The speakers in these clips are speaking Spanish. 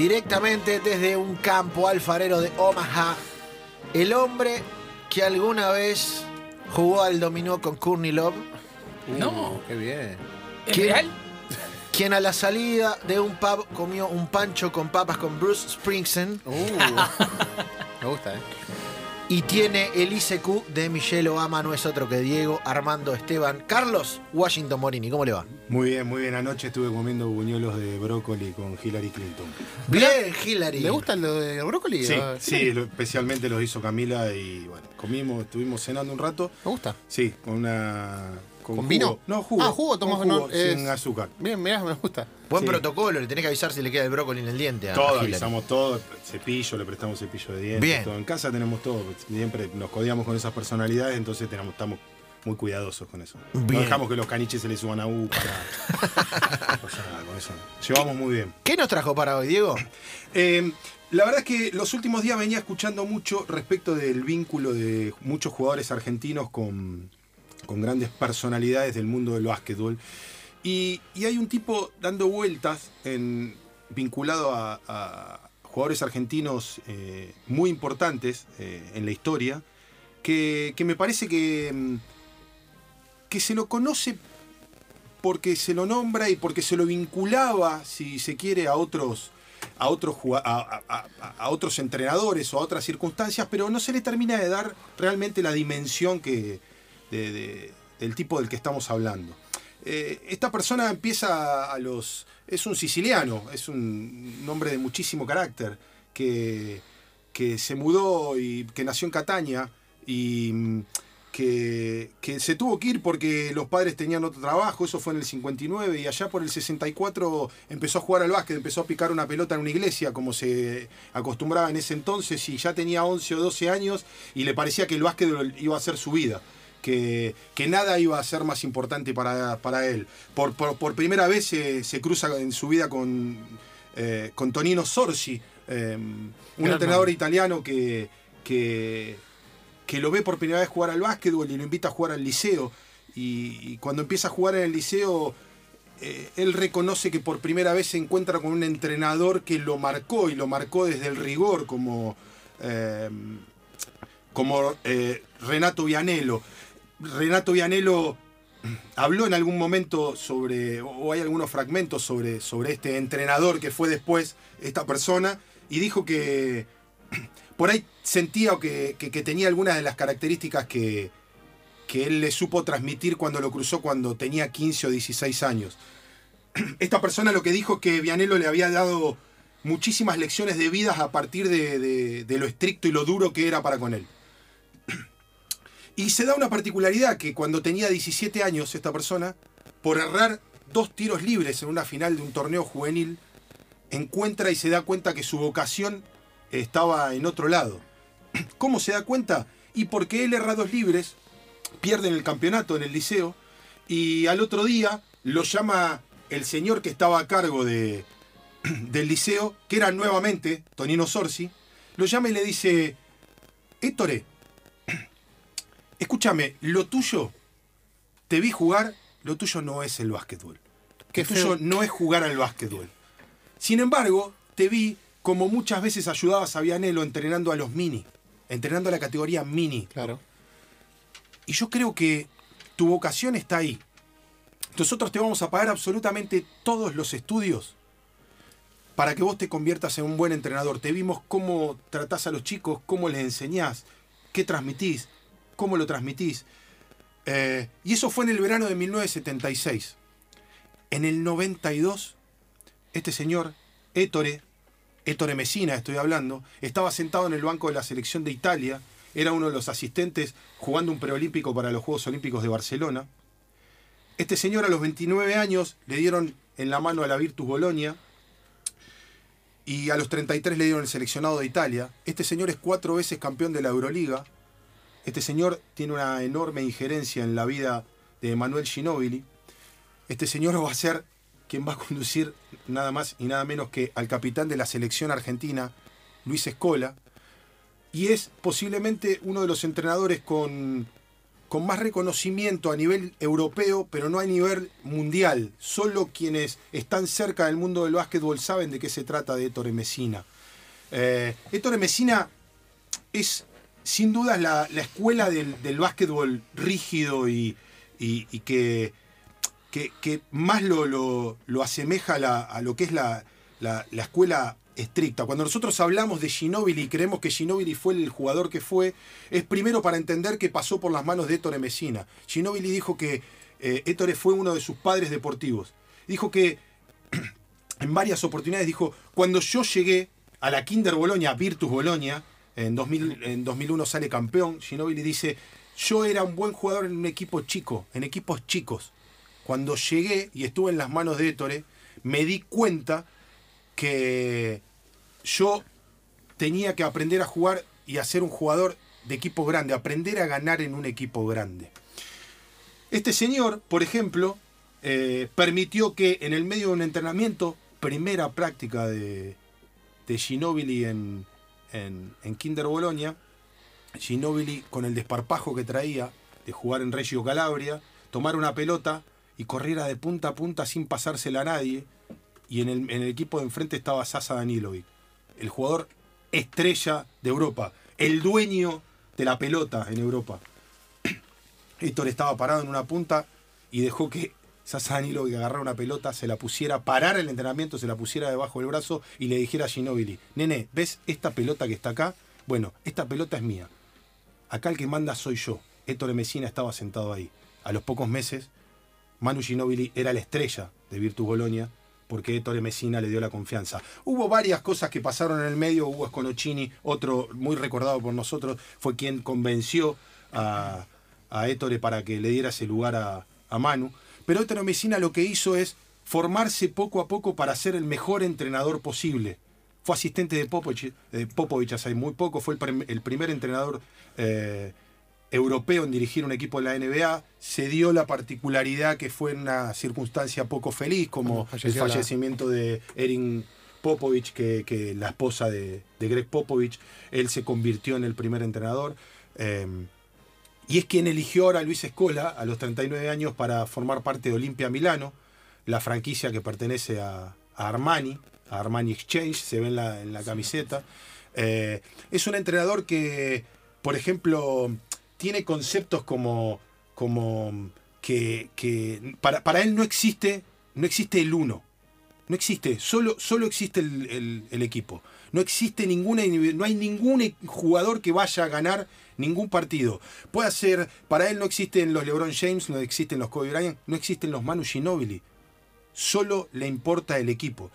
directamente desde un campo alfarero de Omaha, el hombre que alguna vez jugó al dominó con Courtney Love, No. Qué bien. ¿Es ¿Quién? real? quien a la salida de un pub comió un pancho con papas con Bruce Springsteen Uh, me gusta, ¿eh? Y tiene el ICQ de Michelle Obama, no es otro que Diego Armando Esteban. Carlos Washington Morini, ¿cómo le va? Muy bien, muy bien. Anoche estuve comiendo buñuelos de brócoli con Hillary Clinton. Bien, Hillary. ¿Le gusta lo de brócoli? Sí, Ah, sí, lo- especialmente los hizo Camila y bueno, comimos, estuvimos cenando un rato. ¿Me gusta? Sí, con una. ¿Con vino? No, jugo. Ah, jugo, tomás, jugo, no, es- sin azúcar. Bien, mirá, me gusta. Buen Sí. protocolo, le tenés que avisar si le queda el brócoli en el diente a Todo, Hillary. avisamos todo, cepillo, le prestamos cepillo de dientes, Bien. todo. En casa tenemos todo, siempre nos codiamos con esas personalidades, entonces tenemos, estamos muy cuidadosos con eso. Bien. No dejamos que los caniches se les suban a U para. o sea, con eso. Llevamos muy bien. ¿Qué nos trajo para hoy, Diego? Eh, la verdad es que los últimos días venía escuchando mucho respecto del vínculo de muchos jugadores argentinos con, con grandes personalidades del mundo del básquetbol. Y, hay un tipo dando vueltas vinculado a, jugadores argentinos eh, muy importantes eh, en la historia, que, me parece que, mm, que se lo conoce porque se lo nombra y porque se lo vinculaba, si se quiere, a otros, a otros, a- a otros entrenadores o a otras circunstancias, pero no se le termina de dar realmente la dimensión que, de- de- del tipo del que estamos hablando. Eh, esta persona empieza a los... Es un siciliano, es un hombre de muchísimo carácter, que, que se mudó y que nació en Catania y mm, que, que se tuvo que ir porque los padres tenían otro trabajo, eso fue en el 59 y allá por el 64 empezó a jugar al básquet, empezó a picar una pelota en una iglesia como se acostumbraba en ese entonces y ya tenía 11 o 12 años y le parecía que el básquet iba a ser su vida. Que, que nada iba a ser más importante para, para él. Por, por- por primera vez se, se cruza en su vida con, eh, con Tonino Sorsi, eh, un Gran entrenador italiano que, que, que lo ve por primera vez jugar al básquetbol y lo invita a jugar al liceo. Y, y cuando empieza a jugar en el liceo, eh, él reconoce que por primera vez se encuentra con un entrenador que lo marcó y lo marcó desde el rigor, como, eh, como eh, Renato Vianello. Renato Vianello habló en algún momento sobre, o hay algunos fragmentos sobre, sobre este entrenador que fue después esta persona, y dijo que por ahí sentía que, que- que tenía algunas de las características que, que él le supo transmitir cuando lo cruzó cuando tenía 15 o 16 años. Esta persona lo que dijo es que Vianello le había dado muchísimas lecciones de vida a partir de, de- de lo estricto y lo duro que era para con él. Y se da una particularidad que cuando tenía 17 años esta persona, por errar dos tiros libres en una final de un torneo juvenil, encuentra y se da cuenta que su vocación estaba en otro lado. ¿Cómo se da cuenta? Y porque él erra dos libres, pierden el campeonato en el liceo, y al otro día lo llama el señor que estaba a cargo de, del liceo, que era nuevamente Tonino Sorsi, lo llama y le dice, Héctor, escúchame, lo tuyo, te vi jugar, lo tuyo no es el básquetbol. Lo tuyo no es jugar al básquetbol. Sin embargo, te vi como muchas veces ayudabas a Vianello entrenando a los mini, entrenando a la categoría mini. Claro. Y yo creo que tu vocación está ahí. Nosotros te vamos a pagar absolutamente todos los estudios para que vos te conviertas en un buen entrenador. Te vimos cómo tratás a los chicos, cómo les enseñás, qué transmitís, cómo lo transmitís. Eh, y eso fue en el verano de 1976. En el 92, este señor, Ettore, Ettore Messina estoy hablando, estaba sentado en el banco de la selección de Italia, era uno de los asistentes jugando un preolímpico para los Juegos Olímpicos de Barcelona. Este señor a los 29 años le dieron en la mano a la Virtus Bolonia y a los 33 le dieron el seleccionado de Italia. Este señor es cuatro veces campeón de la Euroliga. Este señor tiene una enorme injerencia en la vida de Manuel Ginóbili. Este señor va a ser quien va a conducir nada más y nada menos que al capitán de la selección argentina, Luis Escola, y es posiblemente uno de los entrenadores con con más reconocimiento a nivel europeo, pero no a nivel mundial. Solo quienes están cerca del mundo del básquetbol saben de qué se trata de Ettore Messina. Eh, Ettore Messina es sin duda la, la escuela del, del básquetbol rígido y, y- que, que, más lo, lo- lo asemeja a, la- a lo que es la, la- la escuela estricta. Cuando nosotros hablamos de Ginóbili y creemos que Ginóbili fue el jugador que fue, es primero para entender que pasó por las manos de Ettore Messina. Ginóbili dijo que eh, fue uno de sus padres deportivos. Dijo que en varias oportunidades dijo, cuando yo llegué a la Kinder Bolonia, Virtus Bolonia, en, 2000 en 2001 sale campeón, Ginóbili dice, yo era un buen jugador en un equipo chico, en equipos chicos. Cuando llegué y estuve en las manos de Ettore, me di cuenta que yo tenía que aprender a jugar y a ser un jugador de equipo grande, aprender a ganar en un equipo grande. Este señor, por ejemplo, eh, permitió que en el medio de un entrenamiento, primera práctica de, de Ginóbili en, en, Kinder Bologna, Ginóbili con el desparpajo que traía de jugar en Reggio Calabria, tomar una pelota y corriera de punta a punta sin pasársela a nadie. Y en el, en el equipo de enfrente estaba Sasa Danilovic, el jugador estrella de Europa, el dueño de la pelota en Europa. Héctor estaba parado en una punta y dejó que Sasa Danilovic agarrara una pelota, se la pusiera, parara el entrenamiento, se la pusiera debajo del brazo y le dijera a Ginóbili, nene, ¿ves esta pelota que está acá? Bueno, esta pelota es mía. Acá el que manda soy yo. Héctor Messina estaba sentado ahí. A los pocos meses, Manu Ginóbili era la estrella de Virtus Bolonia porque Ettore Messina le dio la confianza. Hubo varias cosas que pasaron en el medio. Hugo Sconocini, otro muy recordado por nosotros, fue quien convenció a, a Ettore para que le diera ese lugar a, a Manu. Pero Ettore Messina lo que hizo es formarse poco a poco para ser el mejor entrenador posible. Fue asistente de Popovich, de Popovich hace muy poco, fue el, prim- el primer entrenador eh, europeo en dirigir un equipo de la NBA. Se dio la particularidad que fue en una circunstancia poco feliz, como el la- fallecimiento de Erin Popovich, que, que la esposa de, de Greg Popovich, él se convirtió en el primer entrenador. eh, y es quien eligió ahora a Luis Escola a los 39 años para formar parte de Olimpia Milano, la franquicia que pertenece a, a Armani, a Armani Exchange, se ve en la, en la camiseta. Eh, es un entrenador que, por ejemplo, tiene conceptos como, como que, que para, para él no existe, no existe el uno. No existe, solo, solo existe el, el- el equipo. No existe ninguna, no hay ningún jugador que vaya a ganar ningún partido. Puede ser, para él no existen los LeBron James, no existen los Kobe Bryant, no existen los Manu Ginóbili. Solo le importa el equipo.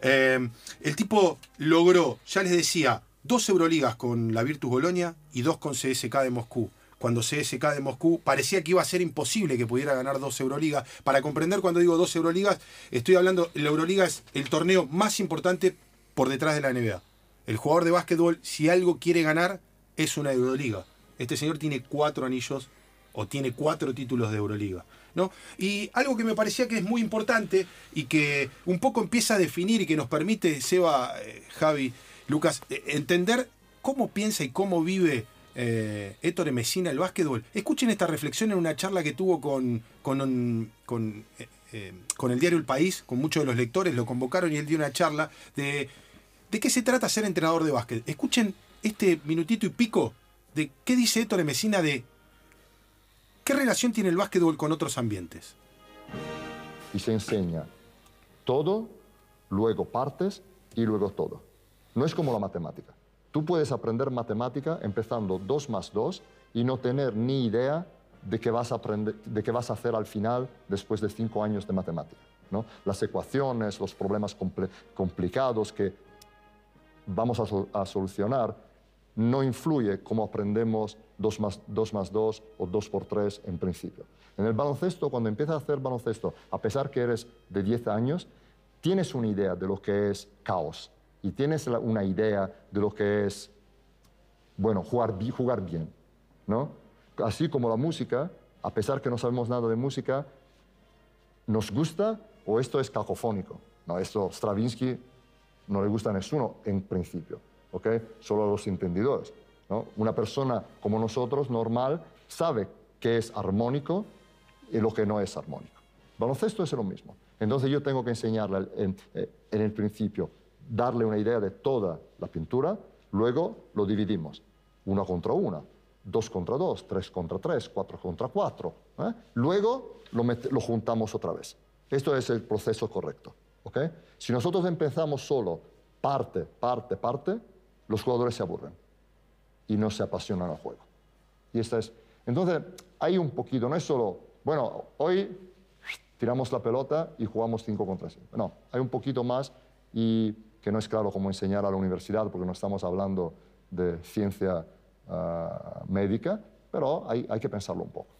Eh, el tipo logró, ya les decía, dos Euroligas con la Virtus Bolonia y dos con CSK de Moscú. Cuando CSK de Moscú parecía que iba a ser imposible que pudiera ganar dos Euroligas. Para comprender cuando digo dos Euroligas, estoy hablando, la Euroliga es el torneo más importante por detrás de la NBA. El jugador de básquetbol, si algo quiere ganar, es una Euroliga. Este señor tiene cuatro anillos o tiene cuatro títulos de Euroliga. ¿no? Y algo que me parecía que es muy importante y que un poco empieza a definir y que nos permite, Seba, eh, Javi, Lucas, eh, entender cómo piensa y cómo vive eh, Ettore Messina el básquetbol. Escuchen esta reflexión en una charla que tuvo con, con, con, eh, con el diario El País, con muchos de los lectores, lo convocaron y él dio una charla de, de qué se trata ser entrenador de básquet. Escuchen este minutito y pico de qué dice Ettore Messina de qué relación tiene el básquetbol con otros ambientes. y se enseña todo, luego partes y luego todo. No es como la matemática. Tú puedes aprender matemática empezando 2 más 2 y no tener ni idea de qué vas a, hacer al final después de 5 años de matemática. ¿no? Las ecuaciones, los problemas complicados que vamos a, sol- a solucionar no influye cómo aprendemos 2 más, 2 más 2 o 2 por 3 en principio. En el baloncesto, cuando empiezas a hacer baloncesto, a pesar que eres de 10 años, tienes una idea de lo que es caos y tienes una idea de lo que es, bueno, jugar, jugar bien, ¿no? Así como la música, a pesar que no sabemos nada de música, nos gusta o esto es cacofónico. No, esto Stravinsky no le gusta a ninguno en principio, ¿ok? Solo a los entendidores. Una persona como nosotros, normal, sabe qué es armónico y lo que no es armónico. Baloncesto es lo mismo. Entonces yo tengo que enseñarle en, eh, en el principio, darle una idea de toda la pintura, luego lo dividimos, una contra una, dos contra dos, tres contra tres, cuatro contra cuatro. ¿eh? Luego lo juntamos otra vez. Esto es el proceso correcto. ¿Ok? Si nosotros empezamos solo parte, parte, parte, los jugadores se aburren y no se apasionan al juego. Y esta es. Entonces, hay un poquito, no es solo, bueno, hoy tiramos la pelota y jugamos 5 contra 5. No, hay un poquito más y que no es claro cómo enseñar a la universidad porque no estamos hablando de ciencia ah, médica, pero hay, hay que pensarlo un poco.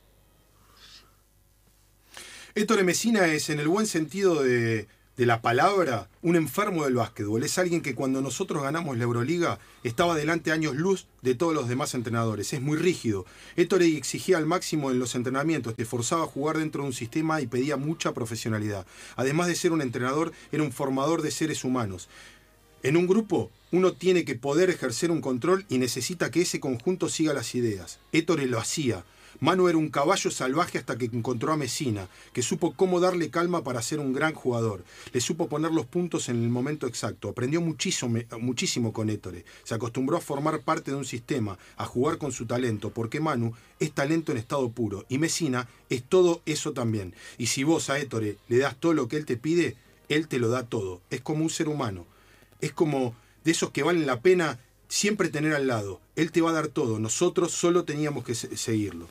Héctor Messina es, en el buen sentido de, de la palabra, un enfermo del básquetbol. Es alguien que cuando nosotros ganamos la Euroliga estaba delante años luz de todos los demás entrenadores. Es muy rígido. Héctor exigía al máximo en los entrenamientos, te forzaba a jugar dentro de un sistema y pedía mucha profesionalidad. Además de ser un entrenador, era un formador de seres humanos. En un grupo, uno tiene que poder ejercer un control y necesita que ese conjunto siga las ideas. Ettore lo hacía. Manu era un caballo salvaje hasta que encontró a Messina, que supo cómo darle calma para ser un gran jugador. Le supo poner los puntos en el momento exacto. Aprendió muchísimo, muchísimo con Ettore. Se acostumbró a formar parte de un sistema, a jugar con su talento, porque Manu es talento en estado puro y Messina es todo eso también. Y si vos a Ettore le das todo lo que él te pide, él te lo da todo. Es como un ser humano es como de esos que valen la pena siempre tener al lado. Él te va a dar todo, nosotros solo teníamos que se- seguirlo.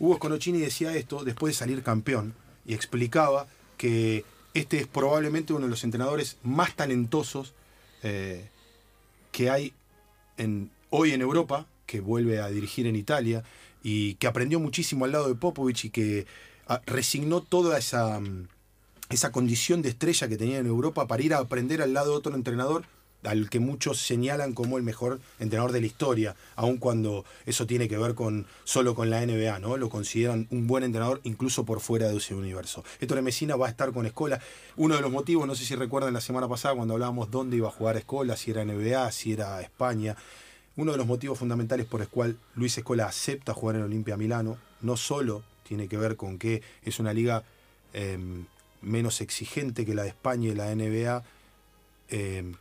Hugo Sconocini decía esto después de salir campeón y explicaba que este es probablemente uno de los entrenadores más talentosos eh, que hay hoy en Europa, que vuelve a dirigir en Italia y que aprendió muchísimo al lado de Popovich y que ah, resignó toda esa, mm, esa condición de estrella que tenía en Europa para ir a aprender al lado de otro entrenador al que muchos señalan como el mejor entrenador de la historia, aun cuando eso tiene que ver con solo con la NBA, ¿no? Lo consideran un buen entrenador incluso por fuera de ese universo. Héctor Messina va a estar con Escola. Uno de los motivos, no sé si recuerdan la semana pasada cuando hablábamos dónde iba a jugar Escola, si era NBA, si era España. Uno de los motivos fundamentales por el cual Luis Escola acepta jugar en Olimpia Milano, no solo tiene que ver con que es una liga eh, menos exigente que la de España y la NBA, eh,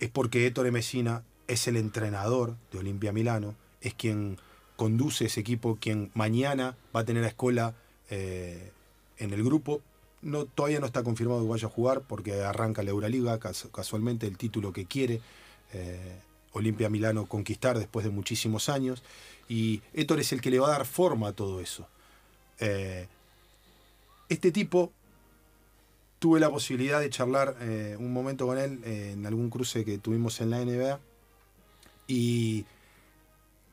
es porque Ettore Messina es el entrenador de Olimpia Milano, es quien conduce ese equipo, quien mañana va a tener a Escola eh, en el grupo. No, todavía no está confirmado que vaya a jugar porque arranca la Euroliga, cas- casualmente el título que quiere eh, Olimpia Milano conquistar después de muchísimos años. Y Ettore es el que le va a dar forma a todo eso. Eh, este tipo tuve la posibilidad de charlar eh, un momento con él eh, en algún cruce que tuvimos en la NBA y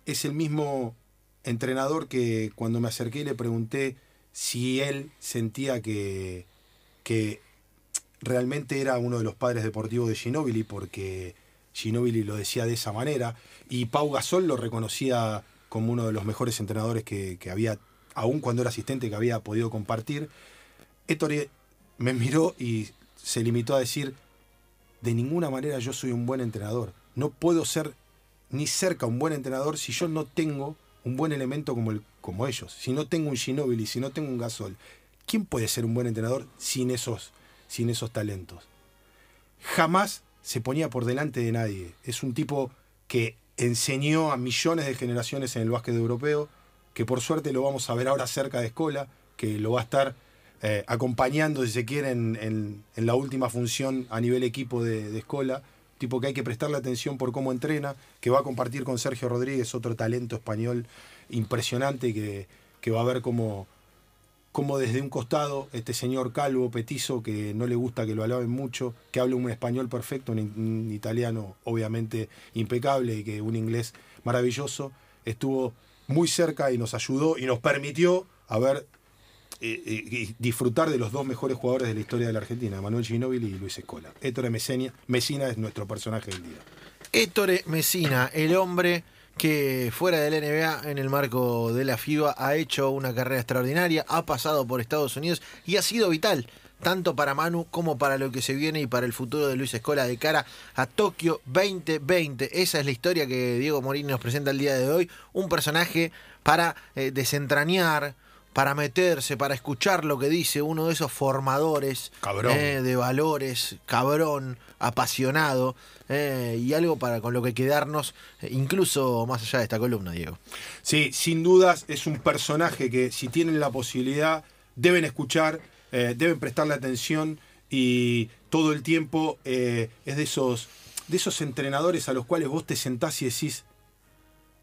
es el mismo entrenador que cuando me acerqué le pregunté si él sentía que, que realmente era uno de los padres deportivos de Ginóbili porque Ginóbili lo decía de esa manera y Pau Gasol lo reconocía como uno de los mejores entrenadores que, había, aún cuando era asistente, que había podido compartir. Ettore me miró y se limitó a decir, de ninguna manera yo soy un buen entrenador. No puedo ser ni cerca un buen entrenador si yo no tengo un buen elemento como, el, como ellos. Si no tengo un Ginóbili, si no tengo un Gasol. ¿Quién puede ser un buen entrenador sin esos, sin esos talentos? Jamás se ponía por delante de nadie. Es un tipo que enseñó a millones de generaciones en el básquet europeo, que por suerte lo vamos a ver ahora cerca de Escola, que lo va a estar eh, acompañando, si se quiere, en, la última función a nivel equipo de, de Escola. Tipo que hay que prestarle atención por cómo entrena, que va a compartir con Sergio Rodríguez, otro talento español impresionante, que, va a ver cómo, cómo desde un costado este señor calvo, petizo, que no le gusta que lo alaben mucho, que habla un español perfecto, un, un italiano obviamente impecable y que un inglés maravilloso, estuvo muy cerca y nos ayudó y nos permitió a ver eh, eh, disfrutar de los dos mejores jugadores de la historia de la Argentina, Manuel Ginóbili y Luis Escola. Héctor Messina es nuestro personaje del día. Ettore Messina, el hombre que fuera del NBA en el marco de la FIBA ha hecho una carrera extraordinaria, ha pasado por Estados Unidos y ha sido vital tanto para Manu como para lo que se viene y para el futuro de Luis Escola de cara a Tokio 2020. Esa es la historia que Diego Morini nos presenta el día de hoy. Un personaje para eh, desentrañar, para meterse, para escuchar lo que dice uno de esos formadores Cabrón. eh, de valores, cabrón, apasionado, eh, y algo para con lo que quedarnos, eh, incluso más allá de esta columna, Diego. Sí, sin dudas es un personaje que si tienen la posibilidad deben escuchar, eh, deben prestarle atención y todo el tiempo es de esos, de esos entrenadores a los cuales vos te sentás y decís,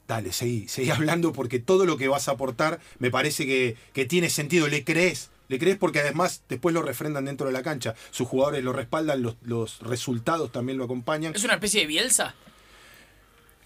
dale, seguí, seguí hablando porque todo lo que vas a aportar me parece que, que tiene sentido, le crees. Le crees porque además después lo refrendan dentro de la cancha. Sus jugadores lo respaldan, los, los resultados también lo acompañan. ¿Es una especie de Bielsa?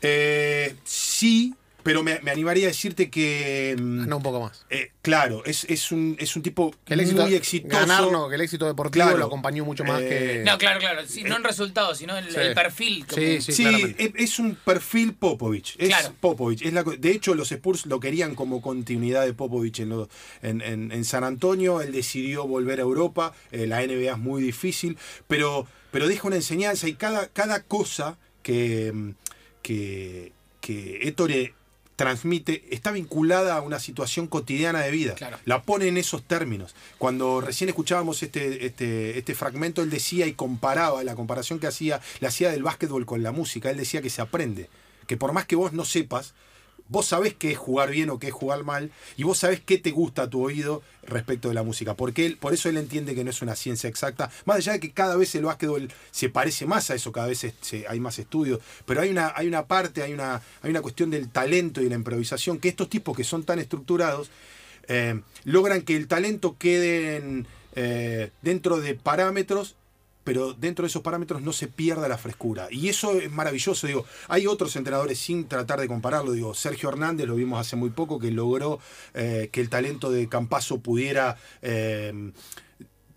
Eh, sí, pero me, me animaría a decirte que... mm, No, un poco más. eh, claro, es, es, un, es un tipo Que el éxito, muy exitoso. ganar, no, que el éxito deportivo Claro. lo acompañó mucho más Eh, que. No, claro, claro. sí, no en resultados, sino en Sí. el perfil. como- Sí, sí. Sí, claramente. es, es un perfil Popovich. Es Claro. Popovich. Es la de hecho, los Spurs lo querían como continuidad de Popovich en, lo- en, en- en San Antonio. Él decidió volver a Europa. Eh, la NBA es muy difícil, pero, pero deja una enseñanza y cada, cada cosa que, mm, que, que Ettore transmite está vinculada a una situación cotidiana de vida. Claro. La pone en esos términos. Cuando recién escuchábamos este, este, este fragmento, él decía y comparaba, la comparación que hacía, la hacía del básquetbol con la música. Él decía que se aprende. Que por más que vos no sepas, vos sabés qué es jugar bien o qué es jugar mal, y vos sabés qué te gusta a tu oído respecto de la música. Porque él, por eso él entiende que no es una ciencia exacta. Más allá de que cada vez el básquetbol se parece más a eso, cada vez hay más estudios. Pero hay una, hay una parte, hay una, hay una cuestión del talento y la improvisación, que estos tipos que son tan estructurados, eh, logran que el talento quede eh, dentro de parámetros pero dentro de esos parámetros no se pierda la frescura. Y eso es maravilloso. Digo, hay otros entrenadores sin tratar de compararlo. Digo, Sergio Hernández lo vimos hace muy poco, que logró eh, que el talento de Campazo pudiera eh,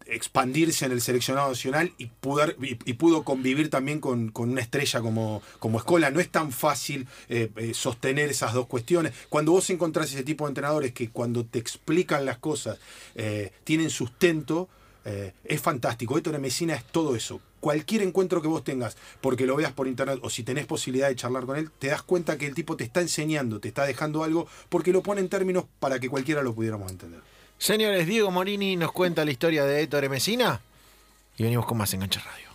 expandirse en el seleccionado nacional y, pudar- y, pudo convivir también con, una estrella como, como Escola. No es tan fácil eh, sostener esas dos cuestiones. Cuando vos encontrás ese tipo de entrenadores que cuando te explican las cosas tienen sustento, eh, es fantástico. Héctor Mesina es todo eso. Cualquier encuentro que vos tengas, porque lo veas por internet o si tenés posibilidad de charlar con él, te das cuenta que el tipo te está enseñando, te está dejando algo, porque lo pone en términos para que cualquiera lo pudiéramos entender. Señores, Diego Morini nos cuenta la historia de Héctor Mesina y venimos con más Enganche Radio.